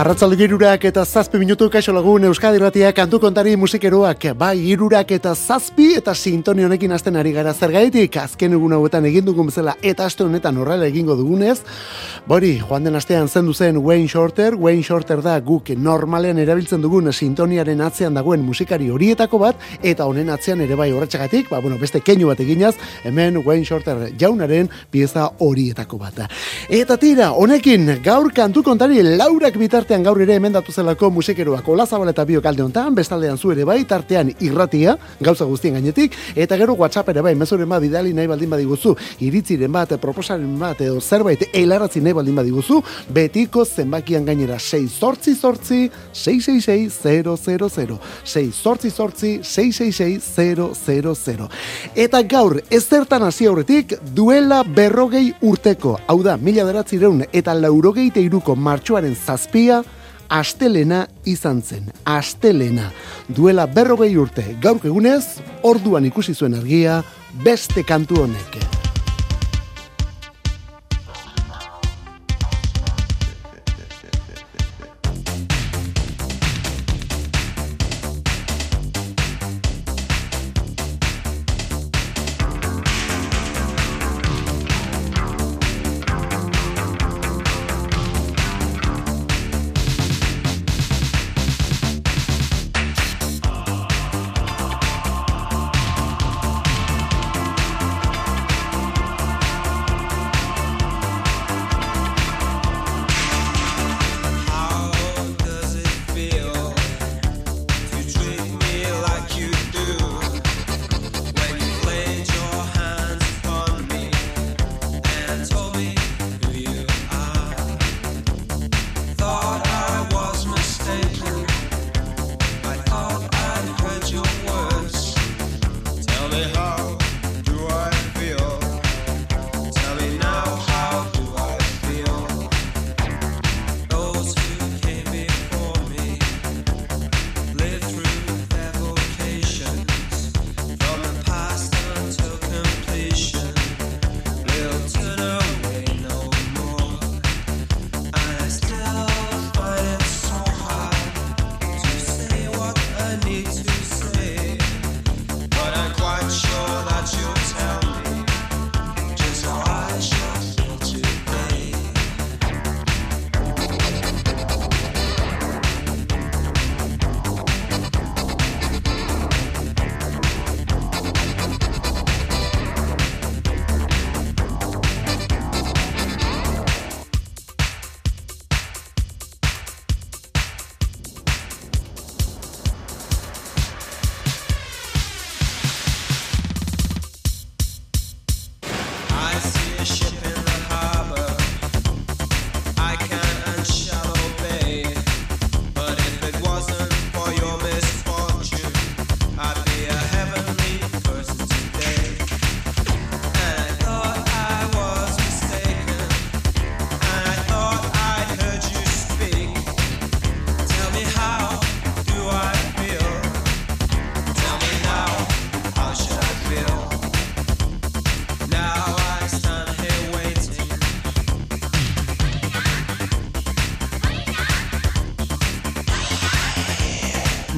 Arratzalde girurak eta zazpi minutu kaixo lagun Euskadi Ratia kantu kontari musikeroak. Bai irurak eta zazpi eta sintoni honekin hasten ari gara zergaitik. Azken egun hauetan egin dugun bezala eta aste honetan horrela egingo dugunez. Bori, joan den astean zendu zen Wayne Shorter, Wayne Shorter da guk normalean erabiltzen dugun sintoniaren atzean dagoen musikari horietako bat eta honen atzean ere bai horretxagatik, ba, bueno, beste keinu bat eginaz, hemen Wayne Shorter jaunaren pieza horietako bat. Eta tira, honekin gaur kantu kontari laurak bitartean gaur ere hemen datu zelako musikeroak olazabal eta biok alde honetan, bestaldean zu ere bai, tartean irratia, gauza guztien gainetik, eta gero WhatsApp ere bai, mezuren bat bidali nahi baldin badiguzu, iritziren bat, proposaren bat, edo zerbait eilaratzi nahi baldin badiguzu, betiko zenbakian gainera 6 sortzi sortzi, 666 6 sortzi sortzi, 666 Eta gaur, ez hasi aurretik, duela berrogei urteko, hau da, mila beratzireun, eta laurogei teiruko martxoaren zazpia, astelena izan zen, astelena. Duela berrogei urte, gaur egunez, orduan ikusi zuen argia, beste kantu honek.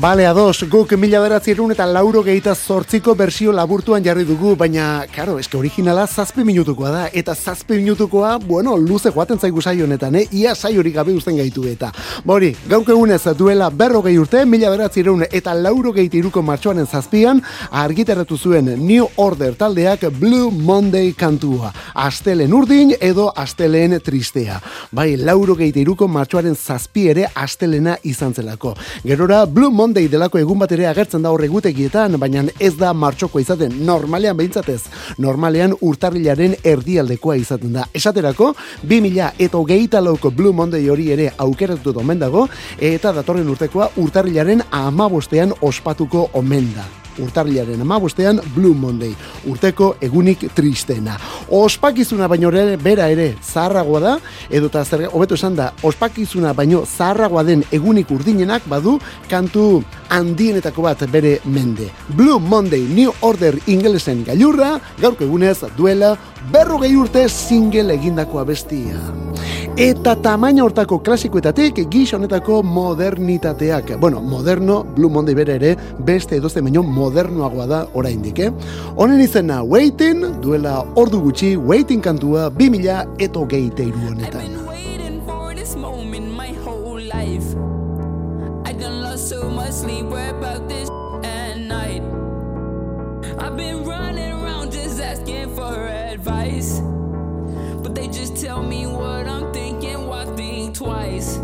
Bale, ados, guk mila beratzerun eta lauro gehita zortziko bersio laburtuan jarri dugu, baina, karo, eske originala zazpi minutukoa da, eta zazpi minutukoa, bueno, luze joaten zaigu saio honetan, eh? ia saio gabe uzten gaitu eta. Bori, gauk egunez duela berro urte, mila beratzerun eta lauro gehita iruko martxoanen zazpian, argitaratu zuen New Order taldeak Blue Monday kantua. Astelen urdin edo astelen tristea. Bai, lauro gehita iruko martxoaren zazpi ere astelena izan zelako. Gerora, Blue Monday Monday delako egun bat ere agertzen da horre gutekietan, baina ez da martxoko izaten, normalean behintzatez, normalean urtarrilaren erdialdekoa izaten da. Esaterako, 2000 eta hogeita lauko Blue Monday hori ere aukeratu omen dago, eta datorren urtekoa urtarrilaren amabostean ospatuko omen da urtarriaren amabostean Blue Monday, urteko egunik tristena. Ospakizuna baino ere, bera ere, zaharragoa da, edo eta zer, hobeto esan da, ospakizuna baino zaharragoa den egunik urdinenak badu, kantu handienetako bat bere mende. Blue Monday New Order ingelesen gailurra, gaurko egunez duela berro gehi urte single egindakoa bestia. Eta tamaina hortako klasikoetatik gix honetako modernitateak. Bueno, moderno, Blue Monday bere ere, beste edoze baino modernoagoa da oraindik, eh? Honen izena Waiting, duela ordu gutxi, Waiting kantua 2000 eto geite honetan. Tell me what I'm thinking, why think twice?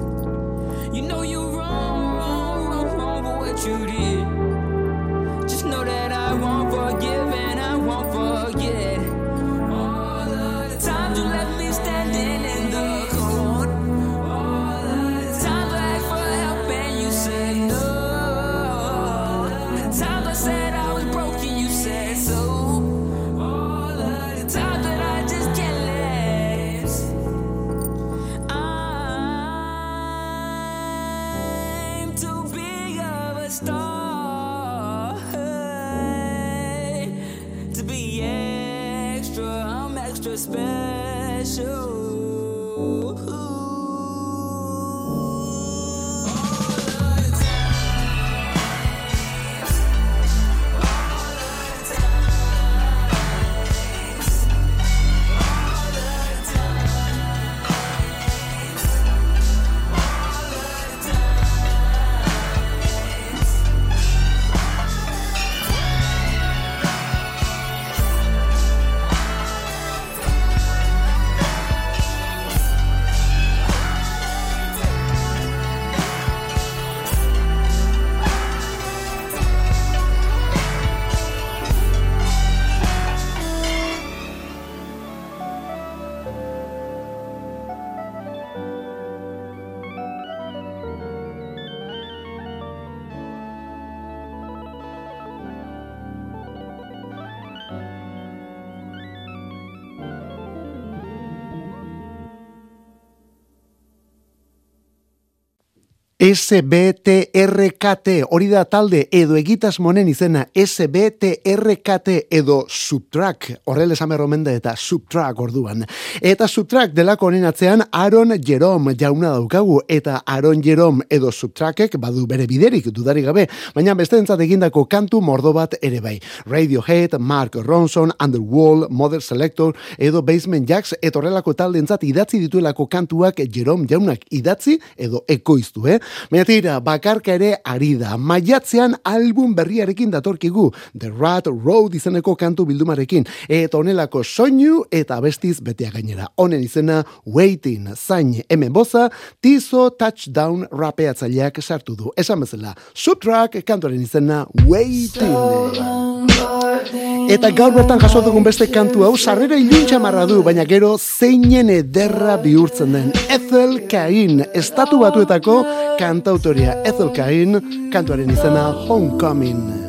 You know you're wrong, wrong, wrong, wrong for what you did. Just know that I won't forgive and I won't forget. Ooh. SBTRKT, hori da talde edo egitas monen izena SBTRKT edo Subtrack, horrela esan berromende eta Subtrack orduan. Eta Subtrack delako honen atzean Aaron Jerome jauna daukagu eta Aaron Jerome edo Subtrackek badu bere biderik dudari gabe, baina beste entzat egindako kantu mordo bat ere bai. Radiohead, Mark Ronson, Underworld, Mother Selector edo Basement Jacks eta horrelako talde entzat idatzi dituelako kantuak Jerome jaunak idatzi edo ekoiztu, eh? Baina bakarka ere ari da. Maiatzean album berriarekin datorkigu. The Rat Road izeneko kantu bildumarekin. Eta onelako soinu eta bestiz betea gainera. Honen izena Waiting. Zain hemen boza, Tizo Touchdown rapeatzaileak sartu du. Esan bezala, Subtrack kantuaren izena Waiting. Eta gaur bertan jaso dugun beste kantu hau sarrera iluntza marra du, baina gero zeinen ederra bihurtzen den. Ethel Cain, estatu batuetako kantautoria Ethel Cain, kantuaren izena Homecoming.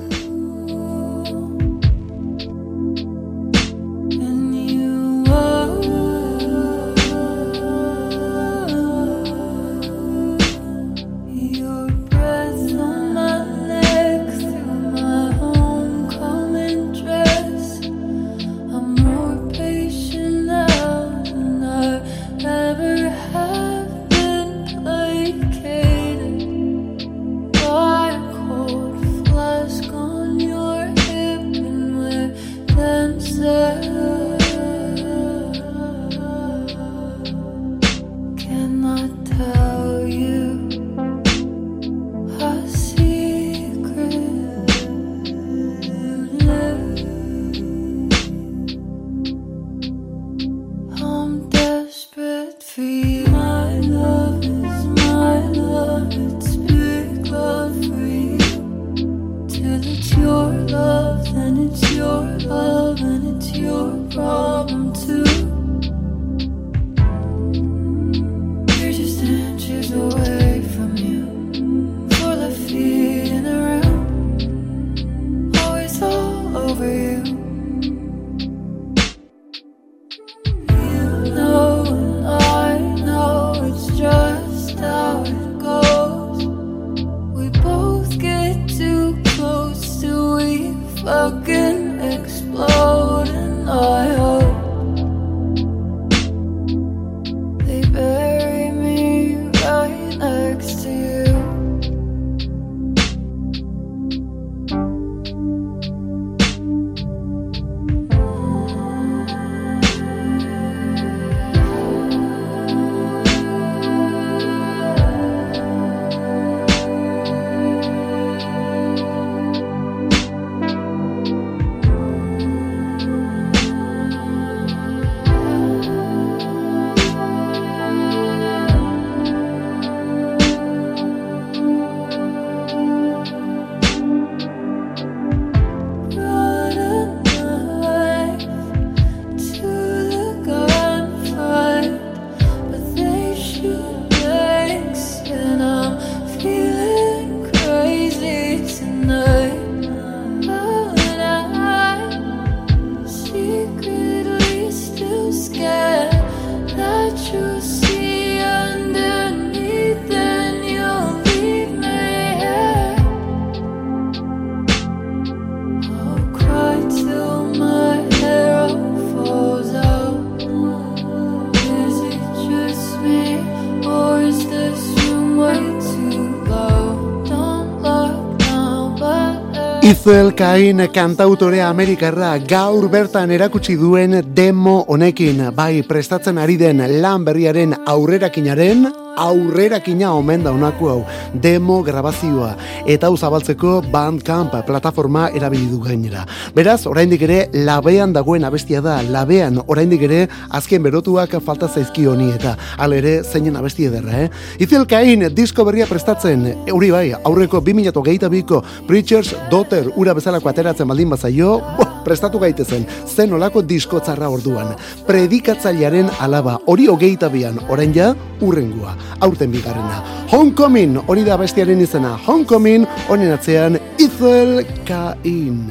Izel Kain kantautorea Amerikarra gaur bertan erakutsi duen demo honekin. Bai prestatzen ari den lan berriaren aurrerakinaren aurrerakina omen da honako hau. Demo grabazioa. Eta hau zabaltzeko Bandcamp plataforma erabili du gainera. Beraz, oraindik ere labean dagoen abestia da, labean oraindik ere azken berotuak falta zaizki honi eta al ere zeinen abesti ederra, eh? Izel Kain disko berria prestatzen, hori bai, aurreko 2022ko Preachers Daughter ura bezalako ateratzen baldin bazaio, prestatu gaitezen, zen olako diskotzarra orduan. Predikatzailearen alaba, hori hogeita bian, orain ja, urrengua, aurten bigarrena. Homecoming, hori da bestiaren izena, Homecoming, honen atzean, Izel Kain.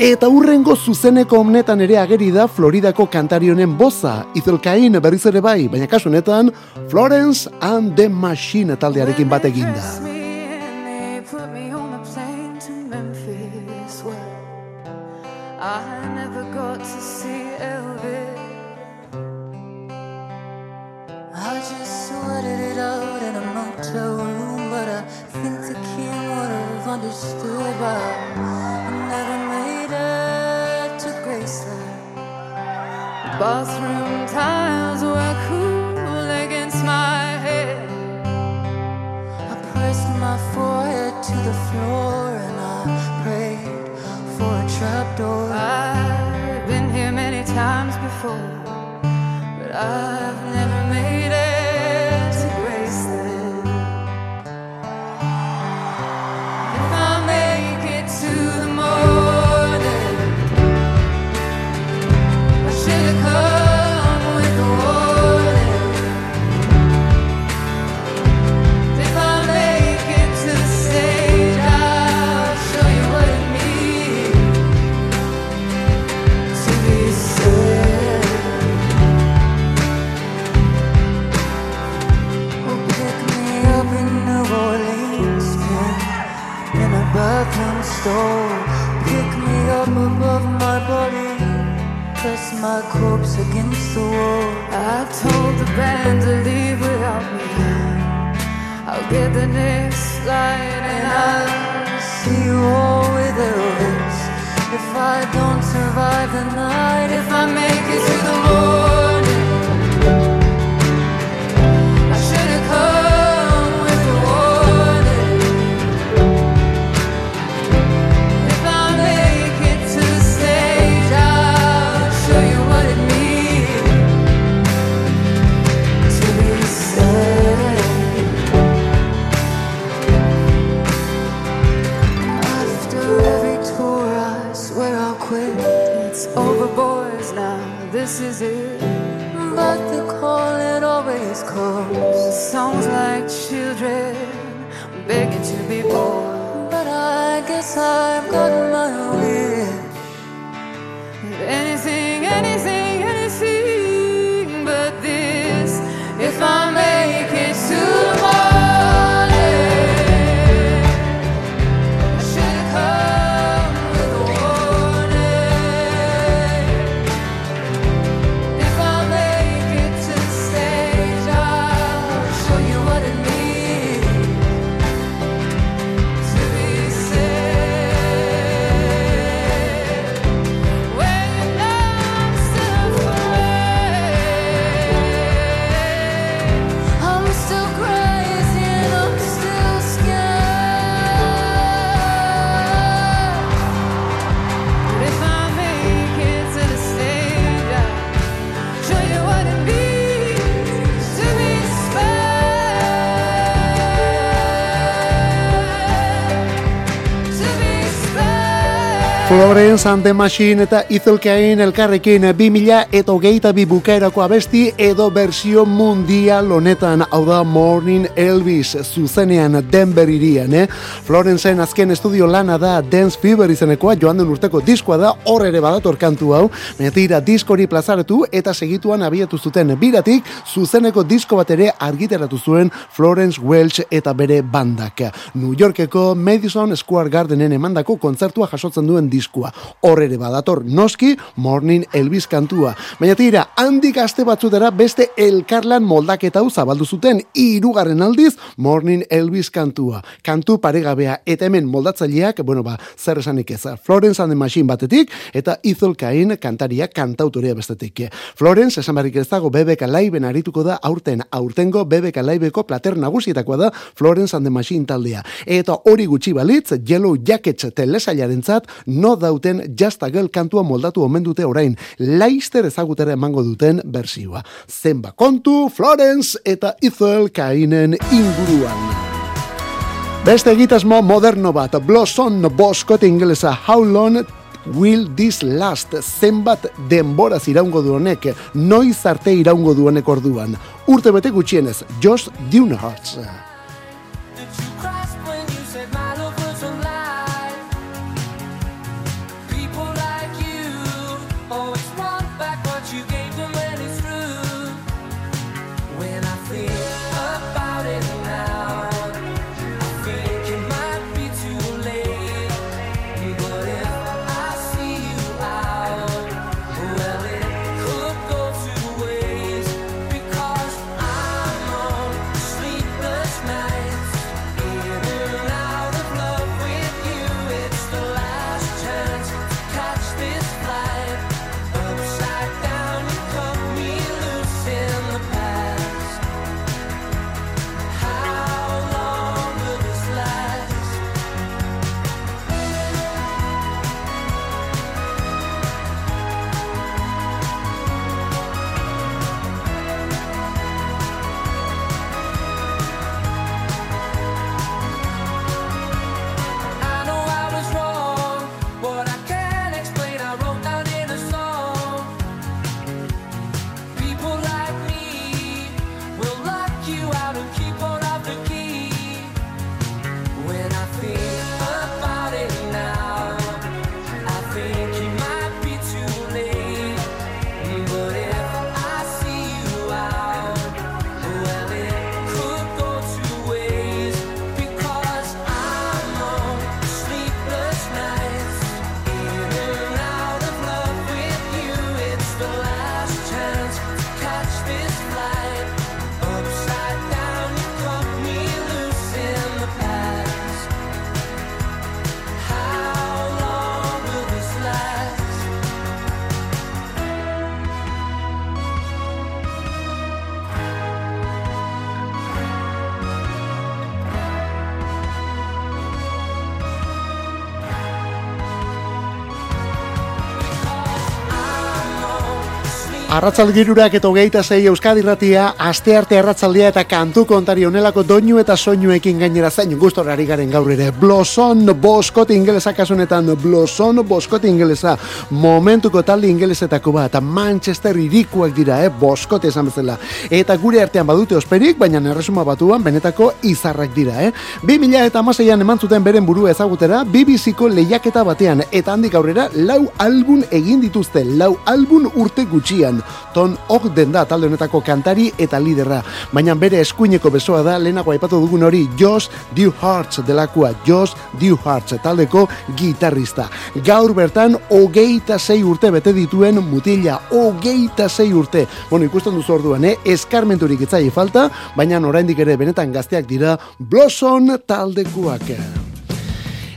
Eta urrengo zuzeneko honetan ere ageri da Floridako kantarionen boza, Izelkain berriz ere bai, baina kasu honetan Florence and the Machine taldearekin bat eginda. Bathroom tiles were cool against my head. I pressed my forehead to the floor and I prayed for a trapdoor. I've been here many times before, but I've against the. I told the band to leave without me. I'll get the next flight and I'll see you all with the Elvis. If I don't survive the night, if I make it to the morning. It. But the call it always comes. Sounds like children begging to be born. But I guess I've got my wish. Anything, and the Machine eta Izelkain elkarrekin 2000 eta hogeita bi bukaerako abesti edo bersio mundial honetan hau da Morning Elvis zuzenean Denver irian, eh? Florenceen azken estudio lana da Dance Fever izenekoa joan den urteko diskoa da hor ere badator kantu hau, baina tira diskori plazaratu eta segituan abiatu zuten biratik zuzeneko disko bat ere argitaratu zuen Florence Welch eta bere bandak. New Yorkeko Madison Square Gardenen emandako kontzertua jasotzen duen disko diskua. Hor ere badator noski Morning Elvis kantua. Baina tira, handik aste batzutera beste elkarlan moldaketa zabaldu zuten hirugarren aldiz Morning Elvis kantua. Kantu paregabea eta hemen moldatzaileak, bueno ba, zer esanik ez, Florence and the Machine batetik eta Ethel Cain kantaria kantautorea bestetik. Florence esan barrik ez dago BBK Liveen arituko da aurten, aurtengo BBK Liveko plater nagusietakoa da Florence and the Machine taldea. Eta hori gutxi balitz, Yellow Jackets telesailaren zat, no dauten Just a Girl kantua moldatu omen dute orain, Leister ezagutera emango duten bersioa. Zenba kontu, Florence eta Ethel Cainen inguruan. Beste egitasmo moderno bat, Blossom Boskot ingelesa, How Long Will This Last zenbat denbora iraungo du honek, noiz arte iraungo du honek orduan. Urte bete gutxienez, Josh Dunehartz. Arratzalgirurak eta hogeita zei Euskadi ratia, aste arte arratzaldia eta kantu kontari onelako doinu eta soinuekin gainera zain gustorari garen gaur ere. Blosson Boskot ingelesa kasunetan, Blosson Boskot ingelesa, momentuko talde ingelesetako bat, Manchester irikuak dira, eh? Boskot esan bezala. Eta gure artean badute osperik, baina erresuma batuan benetako izarrak dira, eh? 2000 eta amaseian eman zuten beren burua ezagutera, BBC-ko lehiaketa batean, eta handik aurrera, lau album egin dituzte, lau album urte gutxian ton ok den da talde honetako kantari eta liderra. Baina bere eskuineko besoa da lehenago aipatu dugun hori Josh Dewhartz delakua, Josh Dewhartz taldeko gitarrista. Gaur bertan hogeita sei urte bete dituen mutila, hogeita sei urte. Bueno, ikusten duzu orduan, eh? eskarmenturik itzai falta, baina oraindik ere benetan gazteak dira Blossom taldekuak.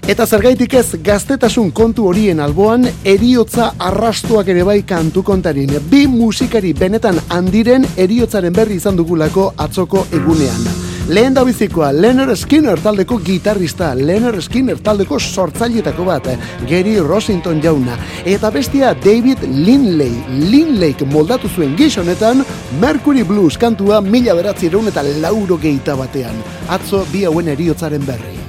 Eta zergaitik ez gaztetasun kontu horien alboan eriotza arrastuak ere bai kantu kontarin. Bi musikari benetan handiren eriotzaren berri izan dugulako atzoko egunean. Lehen da bizikoa, Leonard Skinner taldeko gitarrista, Leonard Skinner taldeko sortzailetako bat, Gary Rossington jauna. Eta bestia David Linley, Linley moldatu zuen gizonetan, Mercury Blues kantua mila beratzi eta lauro geita batean. Atzo bi hauen eriotzaren berri.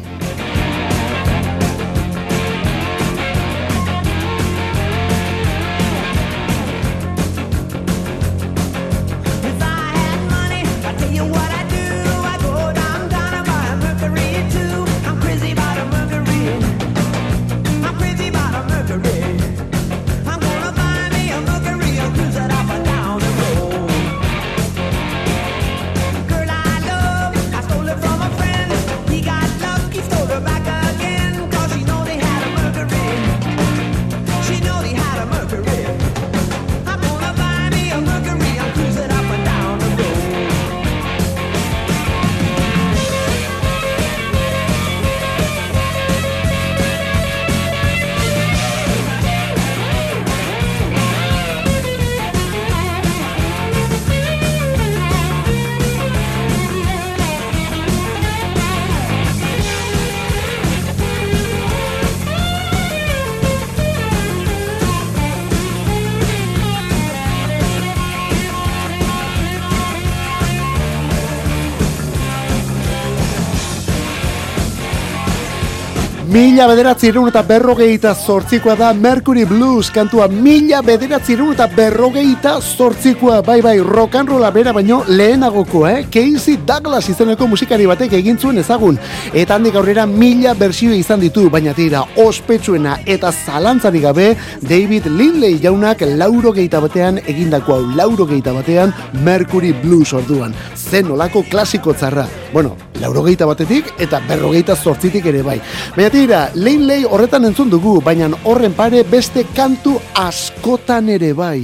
Mila bederatzi irun eta berrogeita zortzikoa da Mercury Blues kantua. Mila bederatzi irun eta berrogeita zortzikoa. Bai bai rock and rolla bera baino lehenagoko eh? Casey Douglas izeneko musikari batek egin zuen ezagun. Eta handik aurrera mila bersio izan ditu Baina tira ospetsuena eta zalantzari gabe David Lindley jaunak lauro geita batean egindako hau Lauro geita batean Mercury Blues orduan. Zen olako klasiko tzarra Bueno, lauro geita batetik eta berrogeita zortzitik ere bai. Baina tira, lehin lehi horretan entzun dugu, baina horren pare beste kantu askotan ere bai.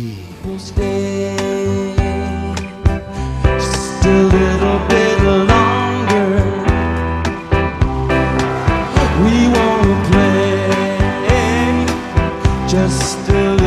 beste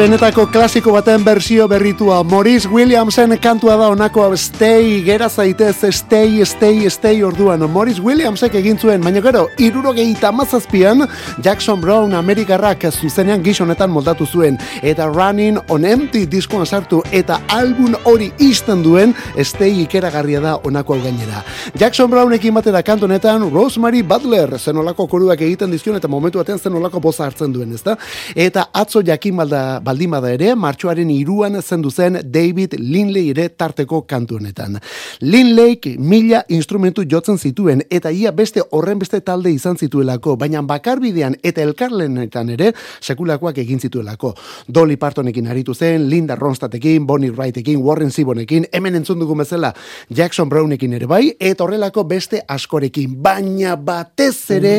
benetako klasiko baten bersio berritua. Maurice Williamsen kantua da honako stay gera zaitez stay stay stay orduan. Maurice Williamsek egin zuen baina gero irurogeita mazazpian Jackson Brown Amerikarrak zuzenean gizonetan moldatu zuen. Eta Running on Empty diskoan sartu eta album hori izten duen stay ikeragarria da honako gainera. Jackson Brownekin batera kantu honetan Rosemary Butler zenolako koruak egiten dizkion eta momentu batean zenolako boza hartzen duen ezta? Eta atzo jakin balda baldimada ere, martxoaren iruan zendu zen David Linley ere tarteko kantu honetan. Linley mila instrumentu jotzen zituen eta ia beste horren beste talde izan zituelako, baina bakarbidean eta elkarlenetan ere sekulakoak egin zituelako. Dolly Partonekin aritu zen, Linda Ronstadtekin, Bonnie Wrightekin, Warren Sibonekin, hemen entzun dugu bezala Jackson Brownekin ere bai, eta horrelako beste askorekin, baina batez ere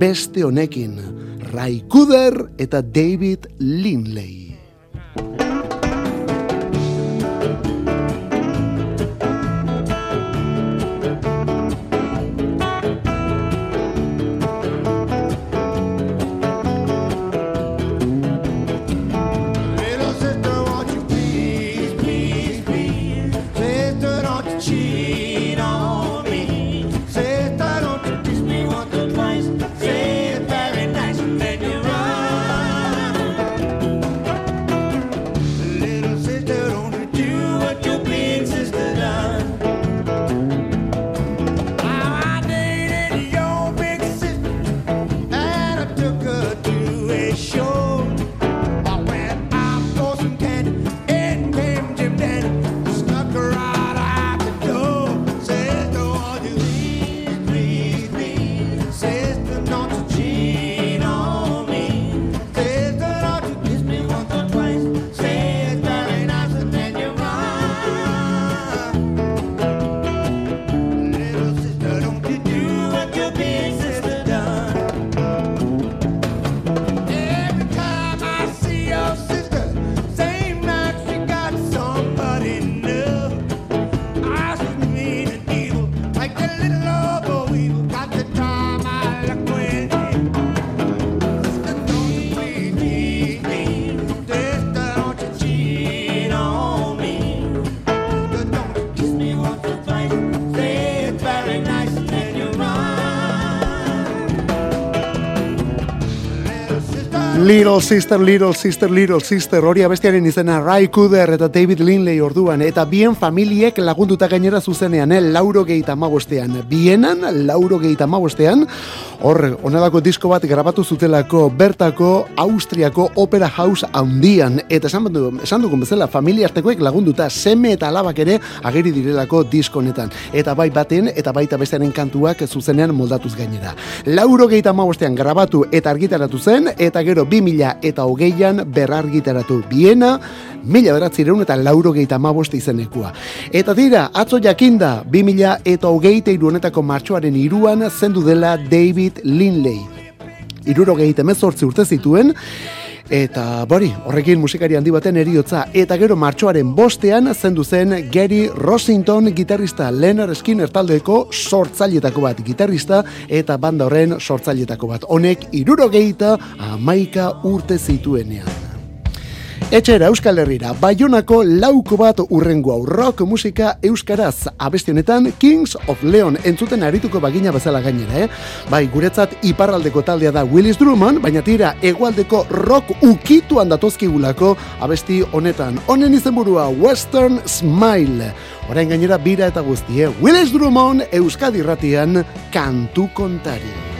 beste honekin. Ray Cooder eta David Lindley. Little Sister, Little Sister, Little Sister, hori abestiaren izena Ray Cooder eta David Linley orduan, eta bien familiek lagunduta gainera zuzenean, eh? lauro gehieta magostean. Bienan, lauro gehieta magostean, hor, onelako disko bat grabatu zutelako bertako Austriako Opera House handian, eta esan, du, esan dugun bezala, familia artekoek lagunduta, seme eta alabak ere ageri direlako disko honetan. Eta bai baten, eta baita bestearen kantuak zuzenean moldatuz gainera. Lauro gehieta magostean grabatu eta argitaratu zen, eta gero 2000 eta hogeian berrargitaratu biena, mila beratzireun eta lauro gehieta maboste izenekua. Eta dira, atzo jakinda, 2000 eta hogeita iruanetako martxoaren iruan zendu dela David Linley. Iruro gehieta mezortzi urte zituen, Eta bori, horrekin musikari handi baten eriotza eta gero martxoaren bostean zendu zen Gary Rossington gitarrista Leonard Skinner taldeko sortzailetako bat gitarrista eta banda horren sortzailetako bat. Honek iruro gehieta amaika urte zituenean. Etxera Euskal Herrira, Bayonako lauko bat urrengo hau rock musika euskaraz abesti honetan Kings of Leon entzuten arituko bagina bezala gainera, eh? Bai, guretzat iparraldeko taldea da Willis Drummond, baina tira egualdeko rock ukituan datozkigulako abesti honetan. Honen izenburua Western Smile. Orain gainera bira eta guztie, Willis Drummond Euskadi Ratian kantu kontari.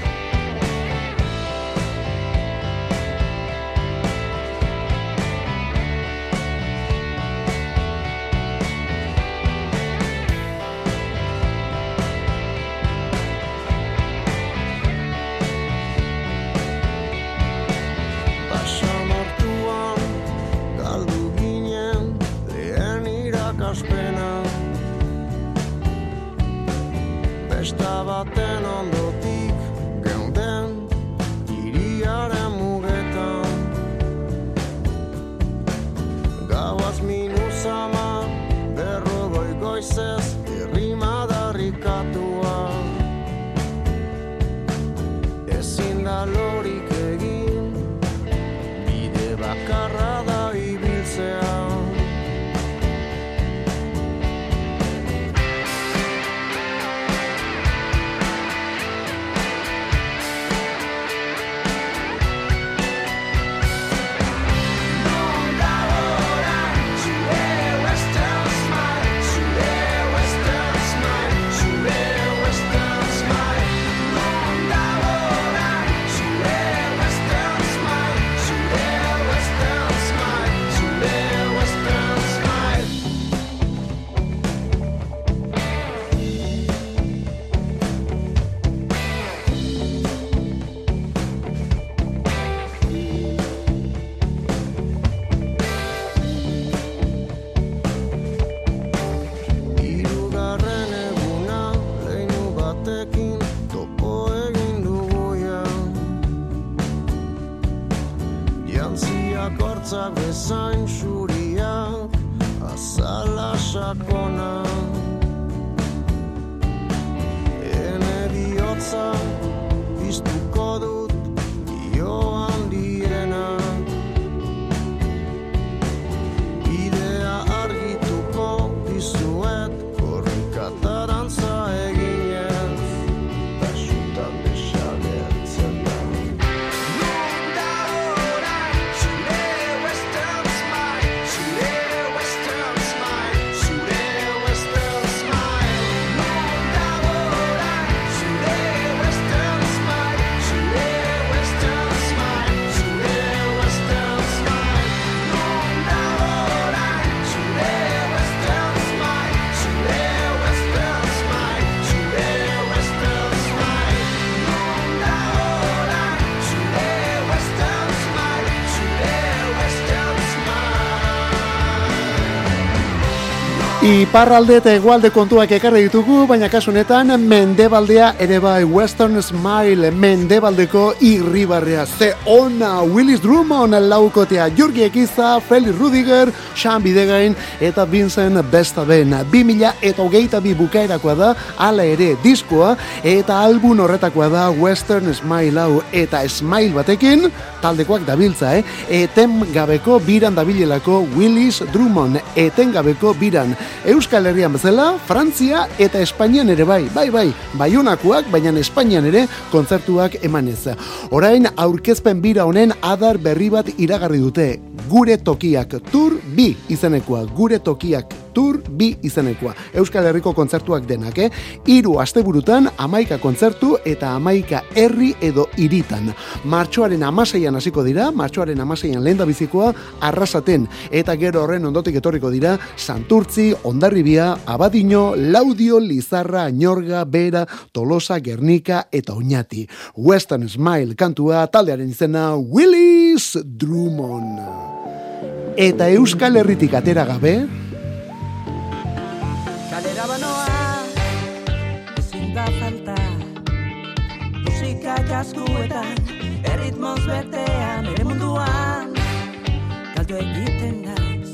Iparralde eta egualde kontuak ekarri ditugu, baina kasunetan mendebaldea ere bai Western Smile mendebaldeko irribarrea. Ze ona Willis Drummond laukotea Jurgi Ekiza, Feli Rudiger, Sean Bidegain eta Vincent Bestaben. 2000 eta hogeita bi bukaerakoa da, ala ere diskoa eta albun horretakoa da Western Smile hau eta Smile batekin taldekoak dabiltza, eh? Eten gabeko biran dabilelako Willis Drummond, eten gabeko biran. Euskal Herrian bezala, Frantzia eta Espainian ere bai, bai, bai, baiunakoak, baina Espainian ere kontzertuak emanez. Orain aurkezpen bira honen adar berri bat iragarri dute, gure tokiak, tur bi izenekoa, gure tokiak Tour bi izenekoa. Euskal Herriko kontzertuak denak, eh? Iru asteburutan amaika kontzertu eta amaika herri edo iritan. Martxoaren amaseian hasiko dira, martxoaren amaseian lehen da bizikoa, arrasaten. Eta gero horren ondotik etorriko dira, Santurtzi, Ondarribia, Abadino, Laudio, Lizarra, Añorga, Bera, Tolosa, Gernika eta Oñati. Western Smile kantua taldearen izena Willis Drummond. Eta Euskal Herritik atera gabe, Musika jaskuetan Erritmoz betean Ere munduan Galdu egiten naiz.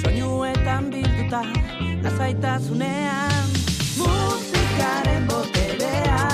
Soinuetan bilduta Lasaitasunean Musikaren boterea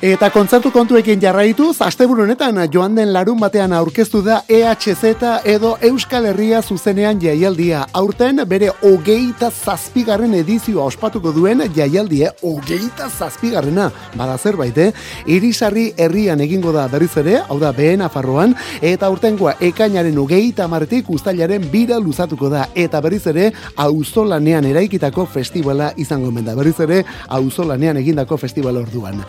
Eta kontzertu kontuekin jarraituz, asteburu honetan joan den larun batean aurkeztu da EHZ edo Euskal Herria zuzenean jaialdia. Aurten bere hogeita zazpigarren edizioa ospatuko duen jaialdie, hogeita zazpigarrena, bada zerbait, eh? Irisarri herrian egingo da berriz ere, hau da behen afarroan, eta aurtengoa ekainaren hogeita martik ustailaren bira luzatuko da, eta berriz ere auzolanean eraikitako festivala izango menda. Berriz ere auzolanean egindako festival orduan.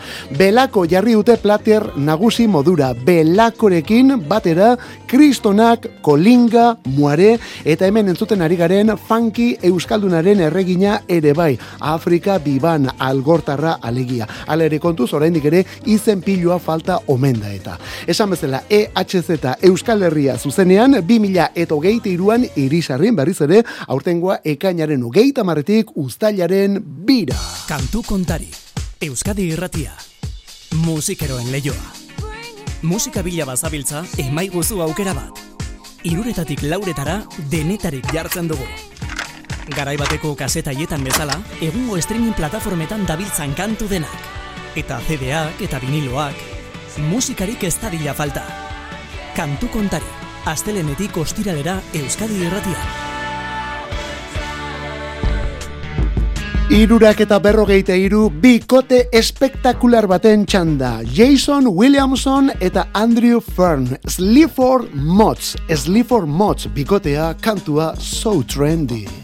Belako jarri dute plater nagusi modura, belakorekin batera kristonak, kolinga, muare, eta hemen entzuten ari garen funky euskaldunaren erregina ere bai, Afrika biban algortarra alegia. Hala ere kontuz, oraindik ere izen pilua falta omen da eta. Esan bezala, EHZ Euskal Herria zuzenean, 2000 eta hogeita iruan irisarrin berriz ere, aurtengoa ekainaren hogeita marretik ustailaren bira. Kantu kontari, Euskadi irratia, musikeroen leioa. Musika bila bazabiltza, emaiguzu aukera bat. Iruretatik lauretara, denetarik jartzen dugu. Garai bateko kasetaietan bezala, egungo streaming plataformetan dabiltzan kantu denak. Eta CD-ak eta viniloak, musikarik ez falta. Kantu kontari, astelenetik ostiralera Euskadi irratia. Irurak eta berrogeita iru bikote espektakular baten txanda. Jason Williamson eta Andrew Fern. Sleaford Mods. Sleaford Mods bikotea kantua so trendy.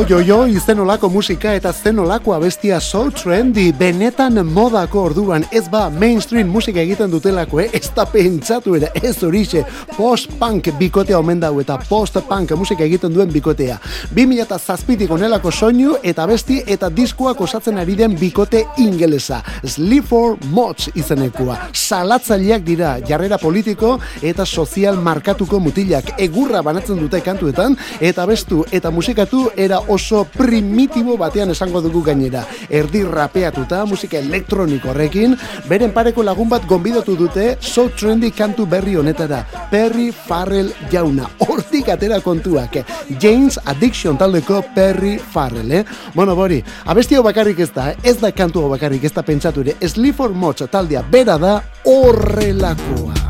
Oioio izenolako musika eta zenolako abestia so trendy. Benetan modako orduan ez ba mainstream musika egiten dutelako eh? ez da pentsatu ere ez horixe post-punk bikotea omen dau eta post-punk musika egiten duen bikotea. 2000 eta zazpitik onelako soinu eta besti eta diskoak osatzen ari den bikote ingelesa Sleep for Mods izenekua. Salatzaileak dira jarrera politiko eta sozial markatuko mutilak. Egurra banatzen dute kantuetan eta bestu eta musikatu era oso primitibo batean esango dugu gainera. Erdi rapeatuta musika elektroniko horrekin, beren pareko lagun bat gonbidatu dute so trendy kantu berri honetara. Perry Farrell jauna. Hortik atera kontuak. James Addiction taldeko Perry Farrell, eh? Bueno, bori, abestio bakarrik ez da, ez da kantu bakarrik ez da pentsatu ere. Sleep for Moch taldea bera da horrelakoa.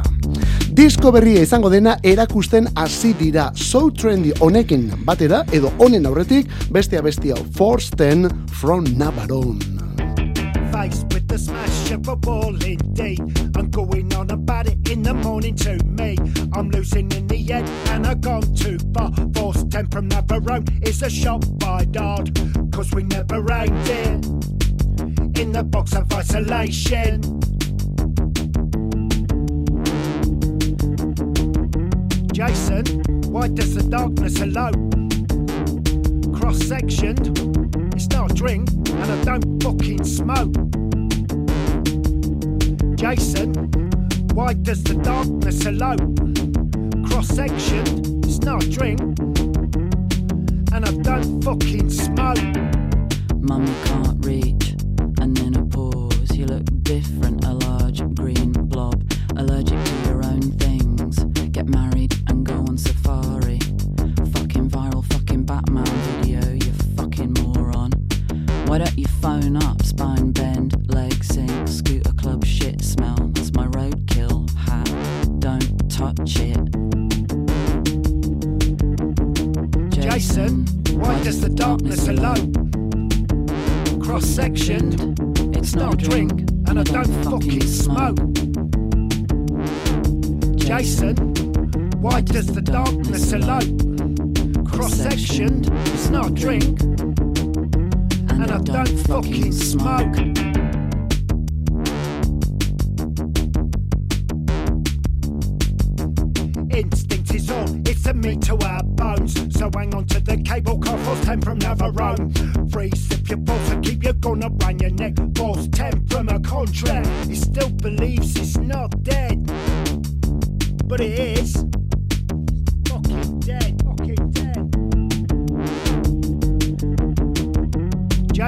Disko berria izango dena erakusten hasi dira. So Trendy honekin batera edo honen aurretik bestia bestia 10 from Navarone. With the smash of a ball indeed. I'm going on about it in the morning to me. I'm losing in the end and I've gone too far. Force 10 from Navarone is a shot by Dodd Cause we never aimed it. In the box of isolation Jason, why does the darkness alone? Cross sectioned, it's not a drink, and I don't fucking smoke. Jason, why does the darkness alone? Cross sectioned, it's not a drink, and I don't fucking smoke. Mummy can't reach, and then a pause. You look different,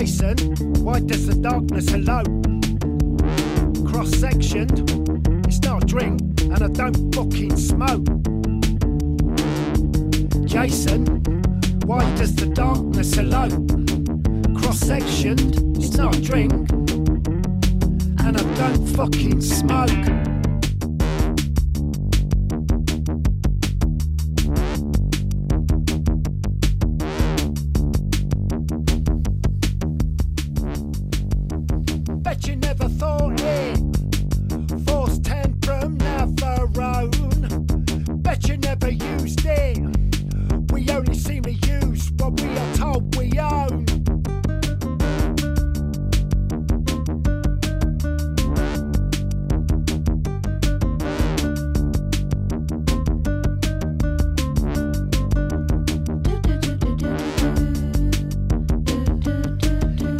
Jason, why does the darkness alone? Cross sectioned, it's not a drink, and I don't fucking smoke. Jason, why does the darkness alone? Cross sectioned, it's not a drink, and I don't fucking smoke.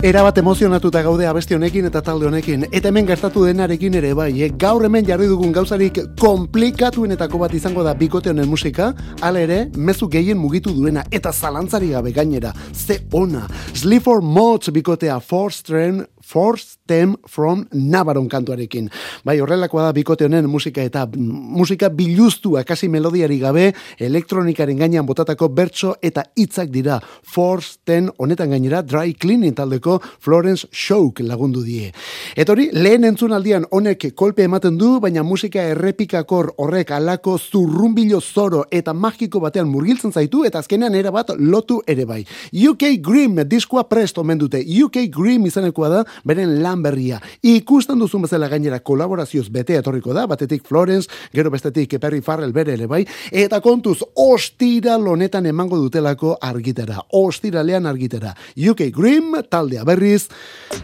Erabat emozionatuta gaude abesti honekin eta talde honekin. Eta hemen gertatu denarekin ere bai, eh? gaur hemen jarri dugun gauzarik komplikatuenetako bat izango da bikote honen musika, hala ere, mezu gehien mugitu duena eta zalantzari gabe gainera. Ze ona. Sleep for Mods bikotea Force Train Force Them from Navarone kantuarekin. Bai, horrelakoa da bikote honen musika eta musika biluztua kasi melodiari gabe elektronikaren gainean botatako bertso eta hitzak dira. Force Ten honetan gainera Dry Cleaning taldeko Florence Shouk lagundu die. Eta hori, lehen entzun aldian honek kolpe ematen du, baina musika errepikakor horrek alako zurrumbilo zoro eta magiko batean murgiltzen zaitu eta azkenean era bat lotu ere bai. UK Grim diskoa prest omen dute. UK Grim izanekoa da, beren lan berria. Ikusten duzun bezala gainera kolaborazioz bete etorriko da, batetik Florence, gero bestetik Perry Farrell bere ere bai, eta kontuz ostira lonetan emango dutelako argitera. Ostiralean argitera. UK Grim, taldea berriz,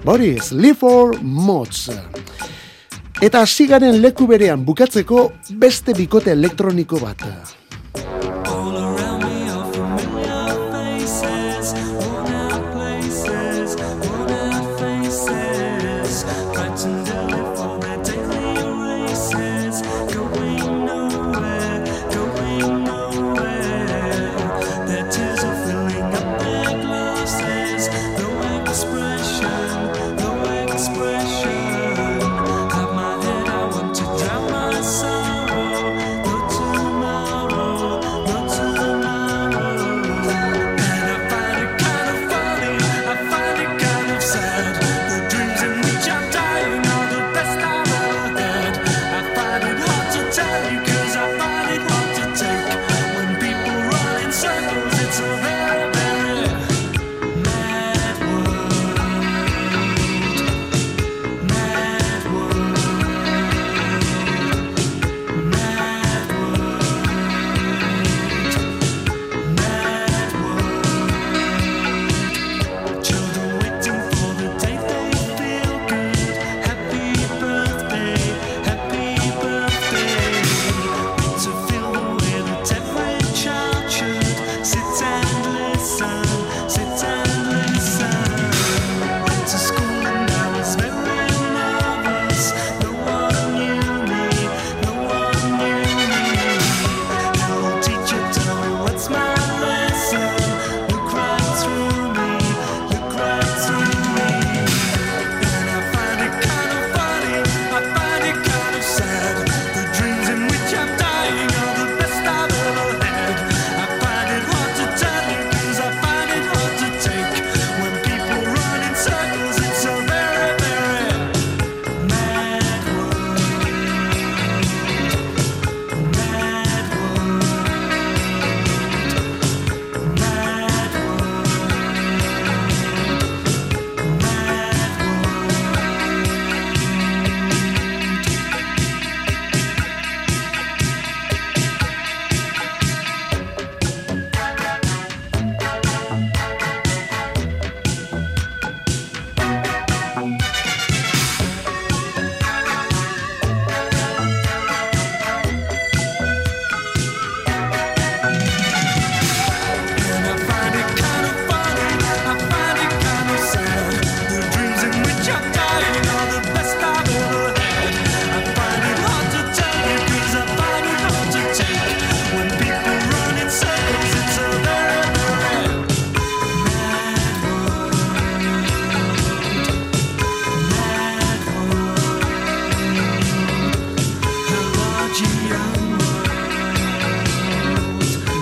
Boris, Lifor Mods. Eta sigaren leku berean bukatzeko beste bikote elektroniko bat.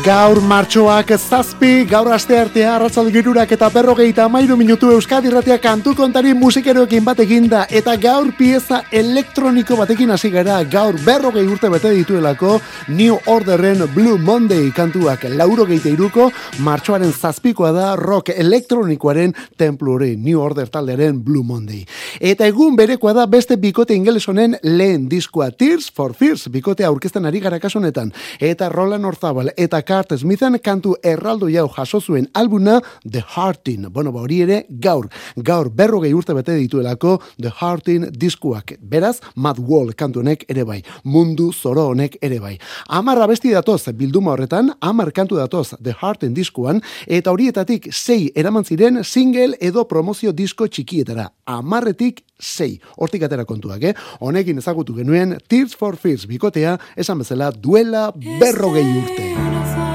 Gaur martxoak zazpi, gaur aste artea, arratzal girurak eta berrogeita mairu minutu Euskadi Ratia kantu kontari musikeroekin bat da. Eta gaur pieza elektroniko batekin hasi gara, gaur berrogei urte bete dituelako New Orderren Blue Monday kantuak. Lauro geite iruko, martxoaren zazpikoa da rock elektronikoaren templu New Order taldearen Blue Monday. Eta egun berekoa da beste bikote ingeles honen lehen diskoa Tears for Fears, bikote aurkezten ari gara kasunetan, eta Roland Orzabal, eta Cart Smithen kantu erraldo jau jaso zuen albuna The Heartin. Bueno, ba hori ere gaur, gaur berrogei urte bete dituelako The Heartin diskuak. Beraz, Mad Wall kantu honek ere bai, mundu zoro honek ere bai. Amar abesti datoz bilduma horretan, amar kantu datoz The Heartin diskuan, eta horietatik sei eraman ziren single edo promozio disko txikietara. Amarretik sei. Hortik atera kontuak, eh? Honekin ezagutu genuen Tears for Fears bikotea, esan bezala duela berrogei urte.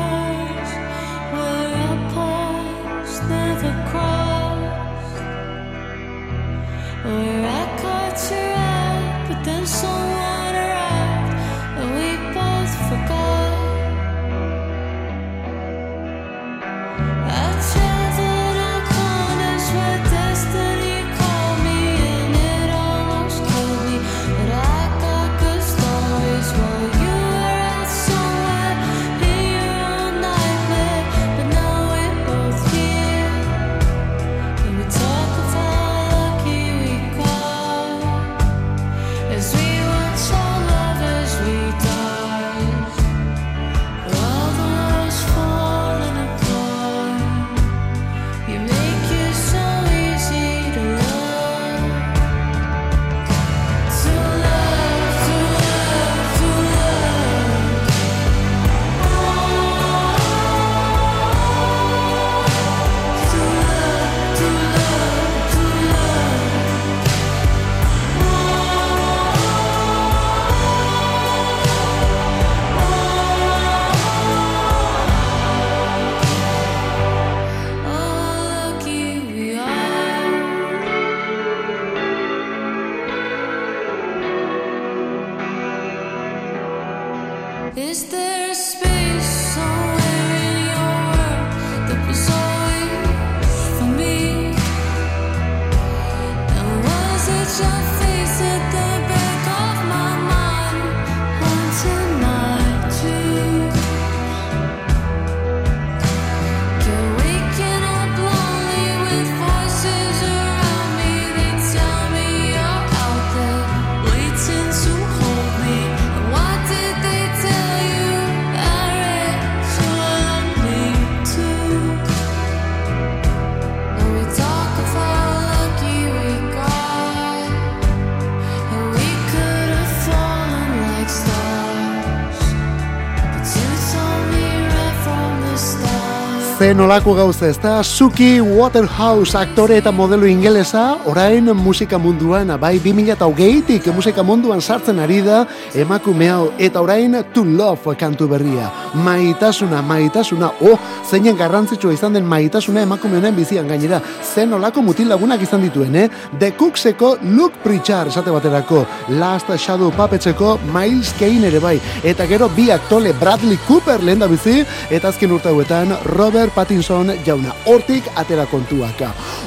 Zen olako gauza ez da Suki Waterhouse aktore eta modelo ingelesa orain musika munduan bai 2008tik musika munduan sartzen ari da emakume hau. Eta orain To Love kantu berria. Maitasuna, maitasuna oh, zeinen garrantzitsua izan den maitasuna emakume honen bizian gainera. Zen olako mutil lagunak izan dituen eh? The Cookseko Luke Pritchard esate baterako. Last Shadow Puppetseko Miles Kane ere bai. Eta gero bi aktole Bradley Cooper lehen da bizi. Eta azken urtauetan Robert Pattinson jauna hortik atera kontuak.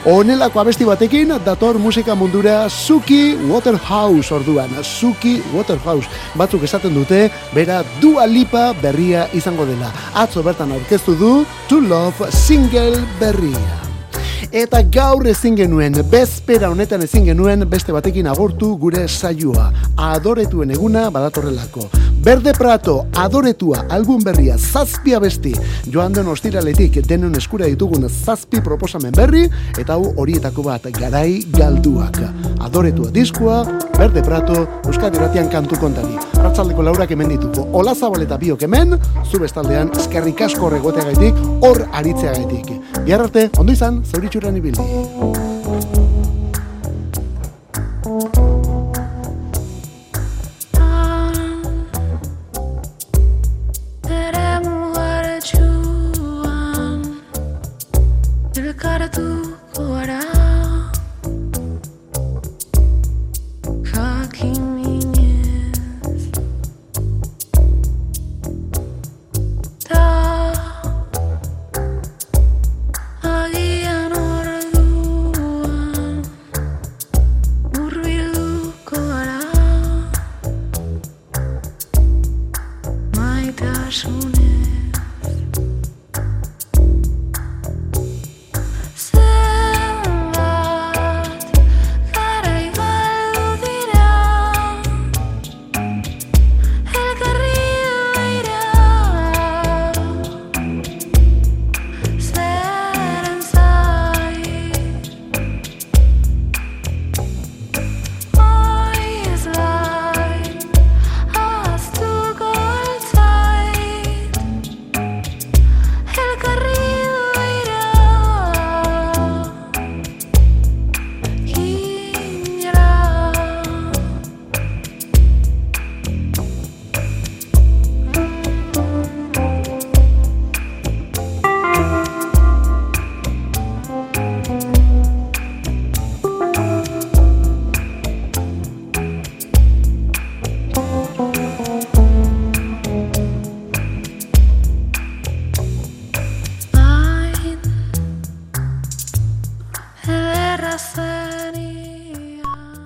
Honelako abesti batekin dator musika mundura Suki Waterhouse orduan. Suki Waterhouse batzuk esaten dute bera Dua Lipa berria izango dela. Atzo bertan aurkeztu du To Love single berria. Eta gaur ezin genuen, bezpera honetan ezin genuen beste batekin agortu gure saioa. Adoretuen eguna badatorrelako. Berde Prato, adoretua, album berria, zazpi abesti, joan den ostiraletik denon eskura ditugun zazpi proposamen berri, eta hau horietako bat garai galduak. Adoretua diskoa, Berde Prato, Euskadi Ratian kantu kontari. Ratzaldeko laurak hemen dituko, Ola Zabaleta biok hemen, zu bestaldean, eskerrik asko gaitik, hor aritzea gaitik. Biar arte, ondo izan, zauritxuran ibili.